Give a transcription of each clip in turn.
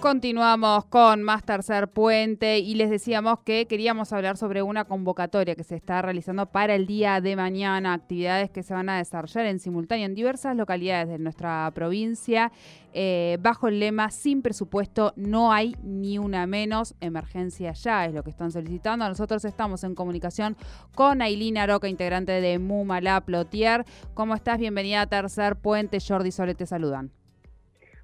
Continuamos con más tercer puente y les decíamos que queríamos hablar sobre una convocatoria que se está realizando para el día de mañana, actividades que se van a desarrollar en simultáneo en diversas localidades de nuestra provincia, eh, bajo el lema sin presupuesto no hay ni una menos, emergencia ya es lo que están solicitando. Nosotros estamos en comunicación con Ailina Aroca, integrante de Mumala Plotier. ¿Cómo estás? Bienvenida a Tercer Puente. Jordi Sole te saludan.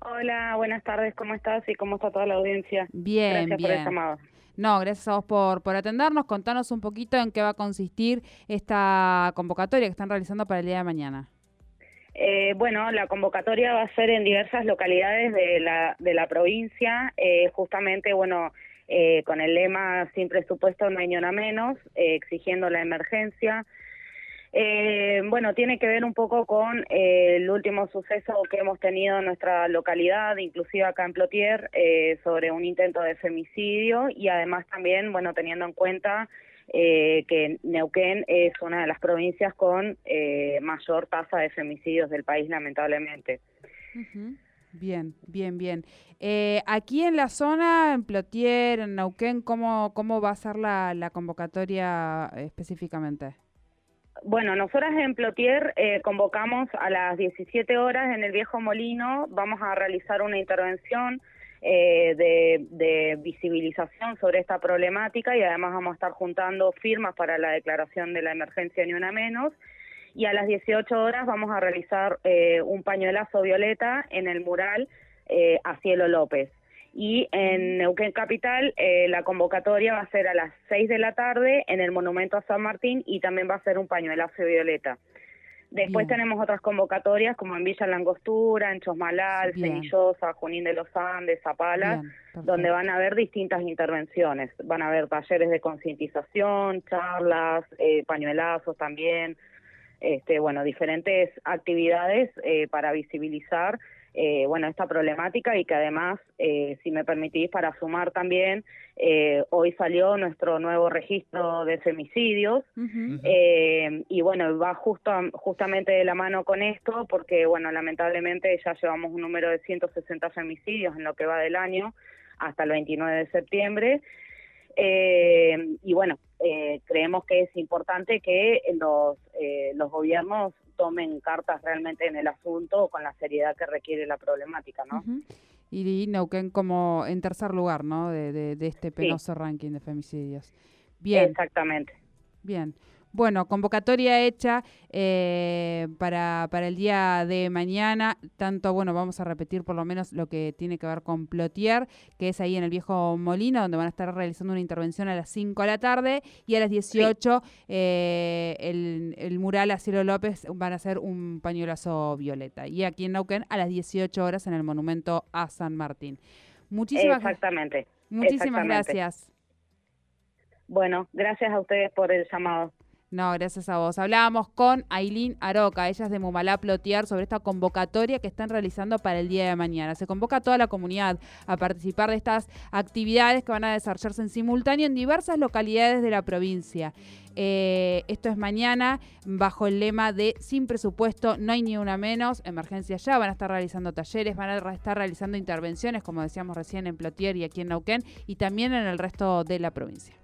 Hola, buenas tardes, ¿cómo estás y cómo está toda la audiencia? Bien, gracias bien. por el llamado. No, gracias a vos por, por atendernos. Contanos un poquito en qué va a consistir esta convocatoria que están realizando para el día de mañana. Eh, bueno, la convocatoria va a ser en diversas localidades de la, de la provincia, eh, justamente, bueno, eh, con el lema sin presupuesto no hay ni una menos, eh, exigiendo la emergencia. Eh, bueno, tiene que ver un poco con eh, el último suceso que hemos tenido en nuestra localidad, inclusive acá en Plotier, eh, sobre un intento de femicidio y además también, bueno, teniendo en cuenta eh, que Neuquén es una de las provincias con mayor tasa de femicidios del país, lamentablemente. Ujú. Bien, bien, bien. Aquí en la zona, en Plotier, en Neuquén, ¿cómo, cómo va a ser la, convocatoria específicamente? Bueno, nosotras en Plotier eh, convocamos a las 17 horas en el Viejo Molino, vamos a realizar una intervención eh, de, visibilización sobre esta problemática y además vamos a estar juntando firmas para la declaración de la emergencia ni una menos. Y a las 18 horas vamos a realizar eh, un pañuelazo violeta en el mural eh, a Cielo López. Y en Neuquén Capital eh, la convocatoria va a ser a las 6 de la tarde en el Monumento a San Martín y también va a ser un pañuelazo violeta. Después Bien. tenemos otras convocatorias como en Villa Langostura, en Chosmalal. Cenillosa, Junín de los Andes, Zapala, Bien, donde van a haber distintas intervenciones. Van a haber talleres de concientización, charlas, eh, pañuelazos también, este, bueno, diferentes actividades eh, para visibilizar eh, bueno, esta problemática y que además, eh, si me permitís, para sumar también, eh, hoy salió nuestro nuevo registro de femicidios eh, y bueno, va justo, justamente de la mano con esto porque, bueno, lamentablemente ya llevamos un número de 160 femicidios en lo que va del año hasta el 29 de septiembre. Eh, y bueno, creemos que es importante que los, eh, los gobiernos tomen cartas realmente en el asunto con la seriedad que requiere la problemática, ¿no? Y Neuquén como en tercer lugar, ¿no? De, de- de este penoso ranking de femicidios. Bien, Exactamente. bien. Bueno, convocatoria hecha eh, para, para el día de mañana. Tanto, bueno, vamos a repetir por lo menos lo que tiene que ver con Plotier, que es ahí en el viejo Molino, donde van a estar realizando una intervención a las 5 de la tarde y a las 18 eh, el, el mural a Cielo López van a hacer un pañuelazo violeta. Y aquí en Neuquén a las 18 horas en el monumento a San Martín. Muchísimas, Exactamente. muchísimas exactamente. gracias. Bueno, gracias a ustedes por el llamado. No, gracias a vos. Hablábamos con Ailín Aroca, ella es de Mumalá Plotier, sobre esta convocatoria que están realizando para el día de mañana. Se convoca a toda la comunidad a participar de estas actividades que van a desarrollarse en simultáneo en diversas localidades de la provincia. Eh, esto es mañana bajo el lema de sin presupuesto no hay ni una menos, emergencia ya, van a estar realizando talleres, van a estar realizando intervenciones, como decíamos recién en Plotier y aquí en Neuquén, y también en el resto de la provincia.